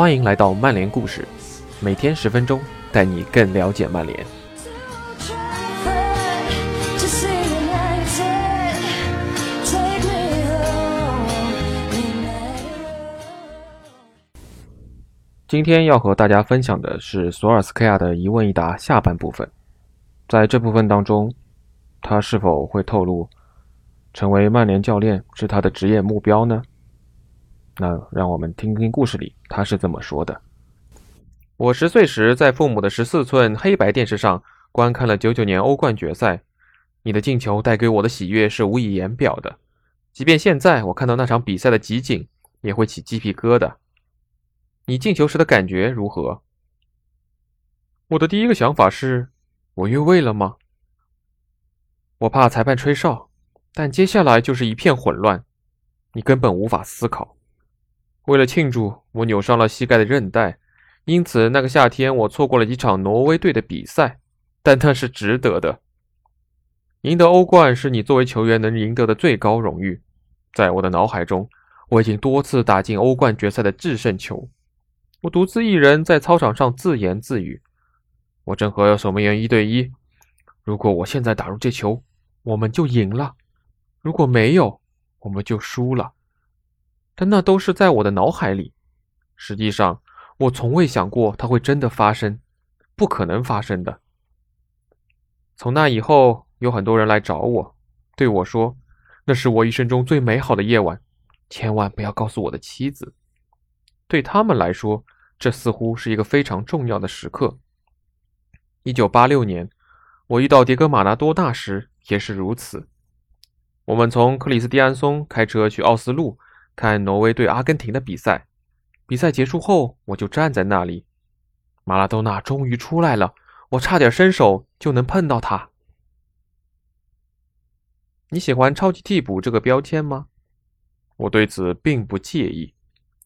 欢迎来到曼联故事，每天十分钟，带你更了解曼联。今天要和大家分享的是索尔斯克亚的一问一答下半部分。在这部分当中，他是否会透露成为曼联教练是他的职业目标呢？那让我们听听故事里他是怎么说的。我十岁时在父母的十四寸黑白电视上观看了九九年欧冠决赛，你的进球带给我的喜悦是无以言表的。即便现在我看到那场比赛的集锦，也会起鸡皮疙瘩。你进球时的感觉如何？我的第一个想法是，我越位了吗？我怕裁判吹哨，但接下来就是一片混乱，你根本无法思考。为了庆祝，我扭伤了膝盖的韧带，因此那个夏天我错过了几场挪威队的比赛，但那是值得的。赢得欧冠是你作为球员能赢得的最高荣誉，在我的脑海中，我已经多次打进欧冠决赛的制胜球。我独自一人在操场上自言自语：“我正和守门员一对一。如果我现在打入这球，我们就赢了；如果没有，我们就输了。”但那都是在我的脑海里。实际上，我从未想过它会真的发生，不可能发生的。从那以后，有很多人来找我，对我说：“那是我一生中最美好的夜晚，千万不要告诉我的妻子。”对他们来说，这似乎是一个非常重要的时刻。一九八六年，我遇到迭戈·马拉多纳时也是如此。我们从克里斯蒂安松开车去奥斯陆看挪威对阿根廷的比赛。比赛结束后，我就站在那里。马拉多纳终于出来了，我差点伸手就能碰到他。你喜欢“超级替补”这个标签吗？我对此并不介意。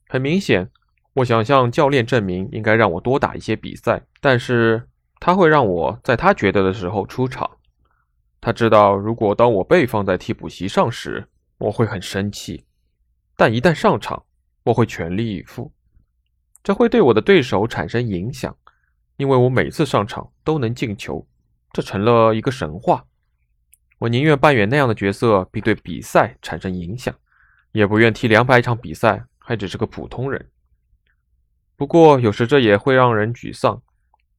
很明显，我想向教练证明应该让我多打一些比赛，但是他会让我在他觉得的时候出场。他知道，如果当我被放在替补席上时，我会很生气，但一旦上场，我会全力以赴。这会对我的对手产生影响，因为我每次上场都能进球，这成了一个神话。我宁愿扮演那样的角色，并对比赛产生影响，也不愿踢两百场比赛。还只是个普通人，不过有时这也会让人沮丧。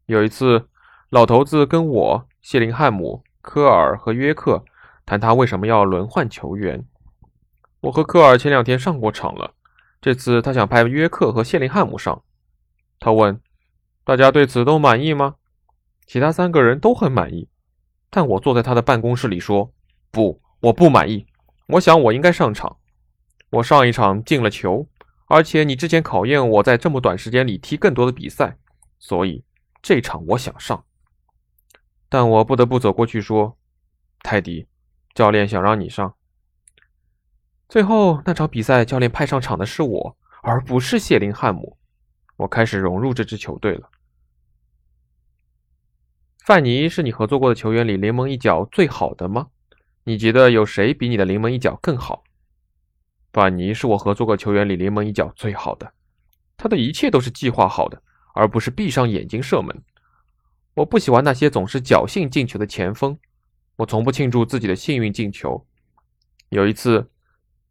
有一次，老头子跟我、谢林汉姆、科尔和约克谈他为什么要轮换球员。我和科尔前两天上过场了，这次他想派约克和谢林汉姆上。他问：“大家对此都满意吗？”其他三个人都很满意，但我坐在他的办公室里说：“不，我不满意。我想我应该上场。我上一场进了球。”而且你之前考验我在这么短时间里踢更多的比赛，所以这场我想上。但我不得不走过去说：“泰迪，教练想让你上。”最后那场比赛，教练派上场的是我，而不是谢林汉姆。我开始融入这支球队了。范尼是你合作过的球员里临门一脚最好的吗？你觉得有谁比你的临门一脚更好？范尼是我合作过球员里临门一脚最好的，他的一切都是计划好的，而不是闭上眼睛射门。我不喜欢那些总是侥幸进球的前锋，我从不庆祝自己的幸运进球。有一次，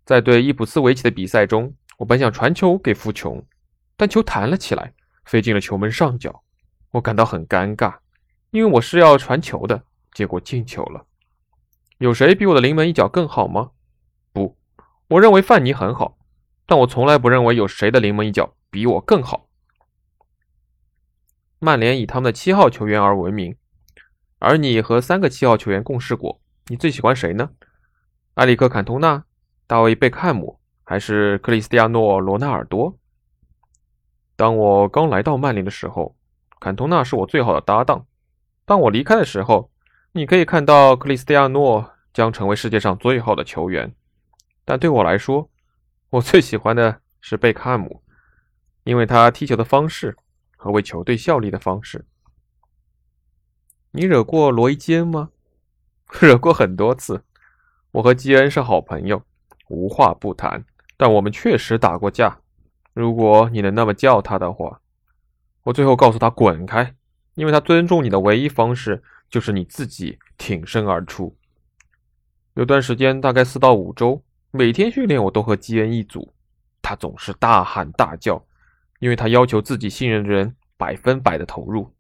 在对伊普斯维奇的比赛中，我本想传球给富琼，但球弹了起来，飞进了球门上角，我感到很尴尬，因为我是要传球的，结果进球了。有谁比我的临门一脚更好吗？不。我认为范尼很好，但我从来不认为有谁的临门一脚比我更好。曼联以他们的七号球员而闻名，而你和三个七号球员共事过，你最喜欢谁呢？埃里克·坎通纳、大卫·贝克汉姆，还是克里斯蒂亚诺·罗纳尔多？当我刚来到曼联的时候，坎通纳是我最好的搭档。当我离开的时候，你可以看到克里斯蒂亚诺将成为世界上最好的球员。但对我来说，我最喜欢的是贝克汉姆，因为他踢球的方式和为球队效力的方式。你惹过罗伊·基恩吗？惹过很多次。我和基恩是好朋友，无话不谈。但我们确实打过架。如果你能那么叫他的话，我最后告诉他滚开，因为他尊重你的唯一方式就是你自己挺身而出。有段时间，大概四到五周，每天训练我都和基恩一组，他总是大喊大叫，因为他要求自己信任的人百分百的投入。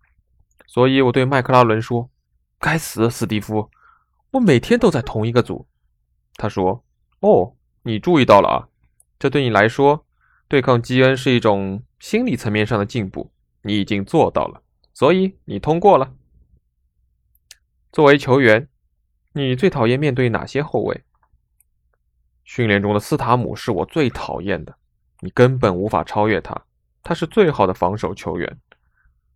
所以我对麦克拉伦说：“该死，史蒂夫，我每天都在同一个组。”他说：“哦，你注意到了啊，这对你来说，对抗基恩是一种心理层面上的进步，你已经做到了，所以你通过了。作为球员。”你最讨厌面对哪些后卫？训练中的斯塔姆是我最讨厌的，你根本无法超越他，他是最好的防守球员。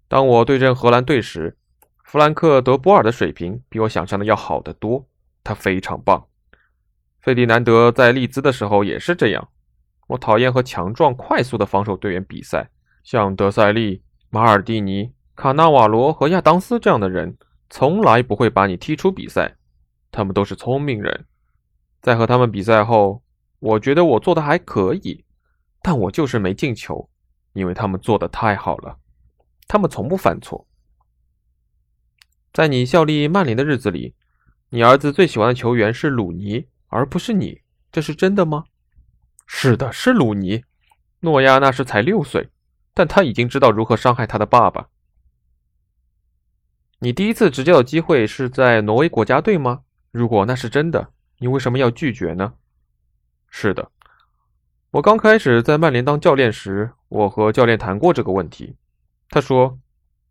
当我对阵荷兰队时，弗兰克·德波尔的水平比我想象的要好得多，他非常棒。费迪南德在利兹的时候也是这样。我讨厌和强壮、快速的防守队员比赛，像德塞利、马尔蒂尼、卡纳瓦罗和亚当斯这样的人，从来不会把你踢出比赛。他们都是聪明人，在和他们比赛后，我觉得我做的还可以，但我就是没进球，因为他们做的太好了，他们从不犯错。在你效力曼联的日子里，你儿子最喜欢的球员是鲁尼，而不是你，这是真的吗？是的，是鲁尼。诺亚那时才六岁，但他已经知道如何伤害他的爸爸。你第一次执教的机会是在挪威国家队吗？如果那是真的，你为什么要拒绝呢？是的，我刚开始在曼联当教练时，我和教练谈过这个问题。他说：“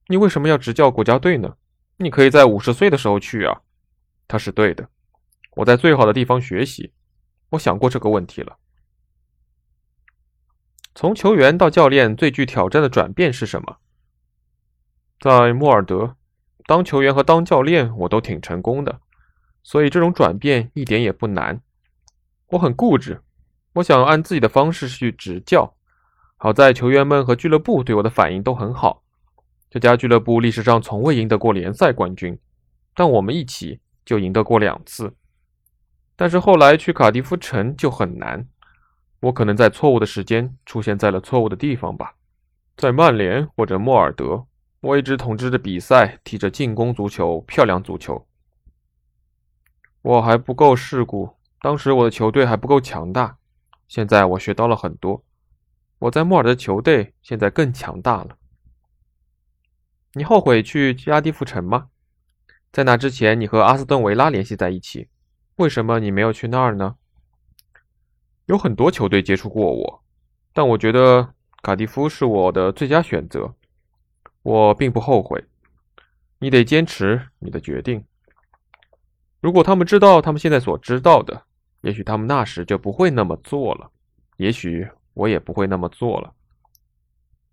你为什么要执教国家队呢？你可以在五十岁的时候去啊。”他是对的。我在最好的地方学习。我想过这个问题了。从球员到教练，最具挑战的转变是什么？在莫尔德，当球员和当教练，我都挺成功的。所以这种转变一点也不难。我很固执，我想按自己的方式去执教。好在球员们和俱乐部对我的反应都很好。这家俱乐部历史上从未赢得过联赛冠军，但我们一起就赢得过两次。但是后来去卡迪夫城就很难。我可能在错误的时间出现在了错误的地方吧。在曼联或者莫尔德，我一直统治着比赛，踢着进攻足球，漂亮足球。我还不够世故，当时我的球队还不够强大。现在我学到了很多。我在莫尔的球队现在更强大了。你后悔去加迪夫城吗？在那之前，你和阿斯顿维拉联系在一起，为什么你没有去那儿呢？有很多球队接触过我，但我觉得卡迪夫是我的最佳选择。我并不后悔。你得坚持你的决定。如果他们知道他们现在所知道的，也许他们那时就不会那么做了。也许我也不会那么做了。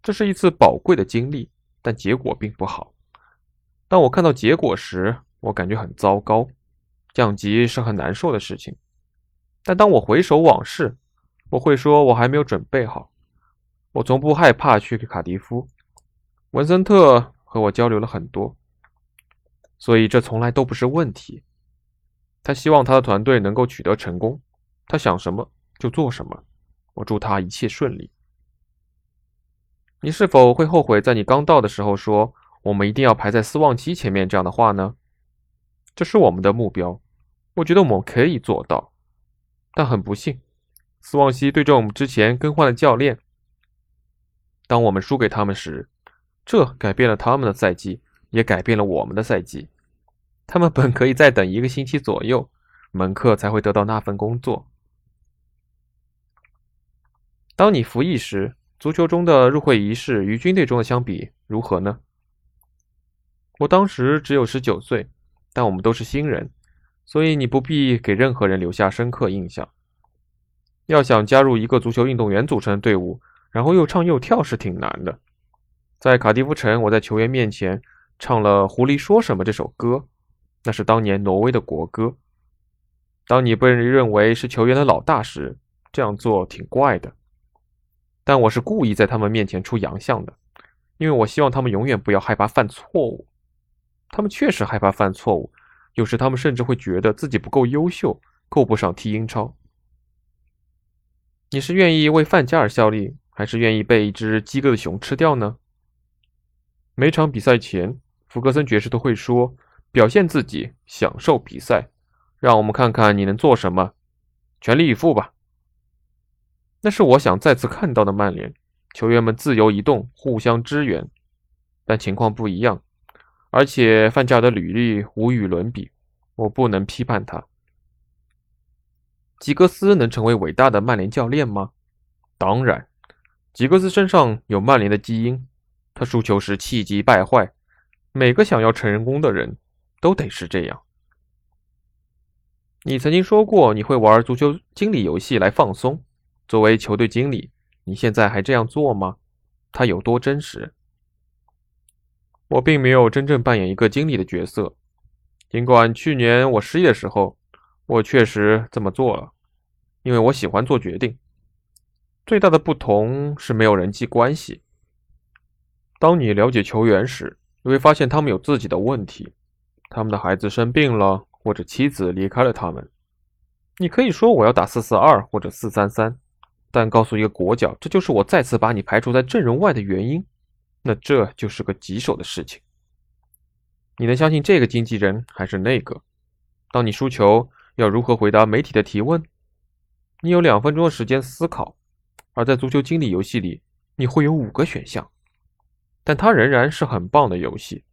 这是一次宝贵的经历，但结果并不好。当我看到结果时，我感觉很糟糕。降级是很难受的事情，但当我回首往事，我会说我还没有准备好。我从不害怕去卡迪夫。文森特和我交流了很多，所以这从来都不是问题。他希望他的团队能够取得成功，他想什么就做什么。我祝他一切顺利。你是否会后悔在你刚到的时候说“我们一定要排在斯旺西前面”这样的话呢？这是我们的目标，我觉得我们可以做到。但很不幸，斯旺西对阵我们之前更换了教练。当我们输给他们时，这改变了他们的赛季，也改变了我们的赛季。他们本可以再等一个星期左右，门克才会得到那份工作。当你服役时，足球中的入会仪式与军队中的相比如何呢？我当时只有十九岁，但我们都是新人，所以你不必给任何人留下深刻印象。要想加入一个足球运动员组成的队伍，然后又唱又跳是挺难的。在卡迪夫城，我在球员面前唱了《狐狸说什么》这首歌。那是当年挪威的国歌。当你被认为是球员的老大时，这样做挺怪的。但我是故意在他们面前出洋相的，因为我希望他们永远不要害怕犯错误。他们确实害怕犯错误，有时他们甚至会觉得自己不够优秀，够不上踢英超。你是愿意为范加尔效力，还是愿意被一只饥饿的熊吃掉呢？每场比赛前，福格森爵士都会说：“表现自己，享受比赛，让我们看看你能做什么，全力以赴吧。”那是我想再次看到的曼联球员们自由移动，互相支援。但情况不一样，而且范加尔的履历无与伦比，我不能批判他。吉格斯能成为伟大的曼联教练吗？当然，吉格斯身上有曼联的基因，他输球时气急败坏，每个想要成功的人都得是这样。你曾经说过你会玩足球经理游戏来放松，作为球队经理，你现在还这样做吗？他有多真实？我并没有真正扮演一个经理的角色，尽管去年我失业的时候，我确实这么做了，因为我喜欢做决定。最大的不同是没有人际关系。当你了解球员时，你会发现他们有自己的问题，他们的孩子生病了，或者妻子离开了他们。你可以说我要打四四二或者四三三，但告诉一个国脚这就是我再次把你排除在阵容外的原因。那这就是个棘手的事情。你能相信这个经纪人还是那个？当你输球，要如何回答媒体的提问？你有两分钟的时间思考，而在足球经理游戏里，你会有五个选项，但它仍然是很棒的游戏。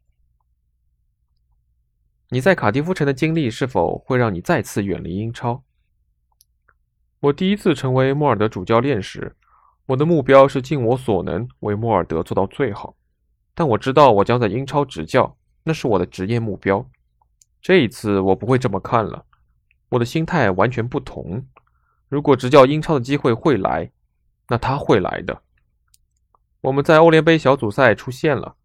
你在卡迪夫城的经历是否会让你再次远离英超？我第一次成为莫尔德主教练时。我的目标是尽我所能为莫尔德做到最好，但我知道我将在英超执教，那是我的职业目标。这一次我不会这么看了，我的心态完全不同。如果执教英超的机会会来，那他会来的。我们在欧联杯小组赛出现了，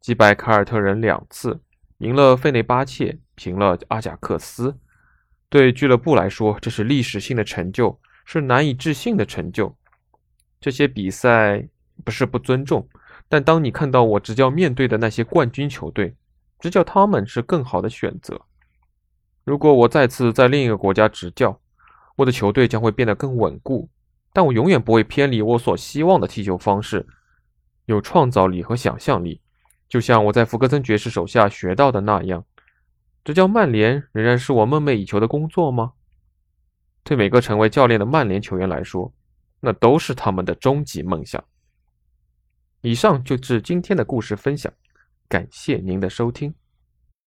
击败凯尔特人两次，赢了费内巴切，平了阿贾克斯。对俱乐部来说，这是历史性的成就，是难以置信的成就。这些比赛不是不尊重，但当你看到我执教面对的那些冠军球队，执教他们是更好的选择。如果我再次在另一个国家执教，我的球队将会变得更稳固，但我永远不会偏离我所希望的踢球方式，有创造力和想象力，就像我在福格森爵士手下学到的那样。执教曼联仍然是我梦寐以求的工作吗？对每个成为教练的曼联球员来说。那都是他们的终极梦想。以上就是今天的故事分享，感谢您的收听。